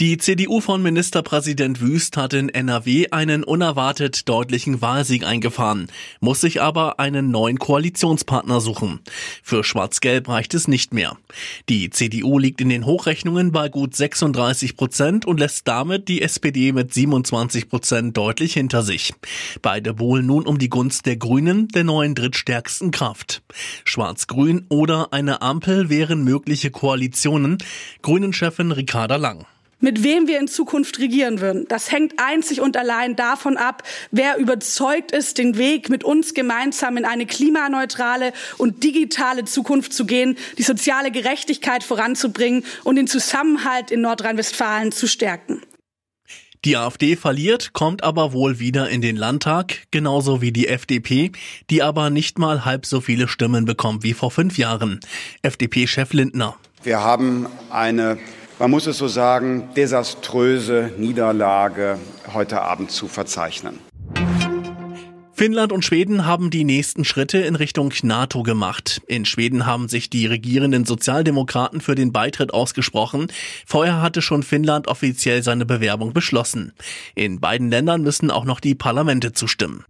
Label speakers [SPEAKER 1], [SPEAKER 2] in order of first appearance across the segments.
[SPEAKER 1] Die CDU von Ministerpräsident Wüst hat in NRW einen unerwartet deutlichen Wahlsieg eingefahren, muss sich aber einen neuen Koalitionspartner suchen. Für Schwarz-Gelb reicht es nicht mehr. Die CDU liegt in den Hochrechnungen bei gut 36 Prozent und lässt damit die SPD mit 27 Prozent deutlich hinter sich. Beide bohlen nun um die Gunst der Grünen, der neuen drittstärksten Kraft. Schwarz-Grün oder eine Ampel wären mögliche Koalitionen. Grünen-Chefin Ricarda Lang.
[SPEAKER 2] Mit wem wir in Zukunft regieren würden, das hängt einzig und allein davon ab, wer überzeugt ist, den Weg mit uns gemeinsam in eine klimaneutrale und digitale Zukunft zu gehen, die soziale Gerechtigkeit voranzubringen und den Zusammenhalt in Nordrhein-Westfalen zu stärken.
[SPEAKER 1] Die AfD verliert, kommt aber wohl wieder in den Landtag, genauso wie die FDP, die aber nicht mal halb so viele Stimmen bekommt wie vor fünf Jahren. FDP-Chef Lindner.
[SPEAKER 3] Wir haben eine man muss es so sagen, desaströse Niederlage heute Abend zu verzeichnen.
[SPEAKER 1] Finnland und Schweden haben die nächsten Schritte in Richtung NATO gemacht. In Schweden haben sich die regierenden Sozialdemokraten für den Beitritt ausgesprochen. Vorher hatte schon Finnland offiziell seine Bewerbung beschlossen. In beiden Ländern müssen auch noch die Parlamente zustimmen.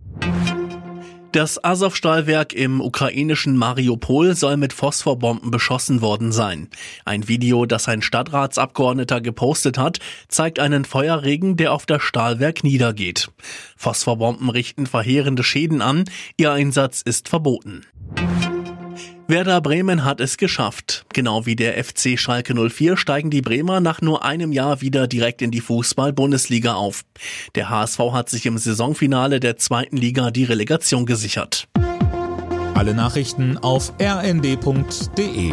[SPEAKER 1] Das Azov-Stahlwerk im ukrainischen Mariupol soll mit Phosphorbomben beschossen worden sein. Ein Video, das ein Stadtratsabgeordneter gepostet hat, zeigt einen Feuerregen, der auf das Stahlwerk niedergeht. Phosphorbomben richten verheerende Schäden an, ihr Einsatz ist verboten. Werder Bremen hat es geschafft. Genau wie der FC Schalke 04 steigen die Bremer nach nur einem Jahr wieder direkt in die Fußball-Bundesliga auf. Der HSV hat sich im Saisonfinale der zweiten Liga die Relegation gesichert.
[SPEAKER 4] Alle Nachrichten auf rnd.de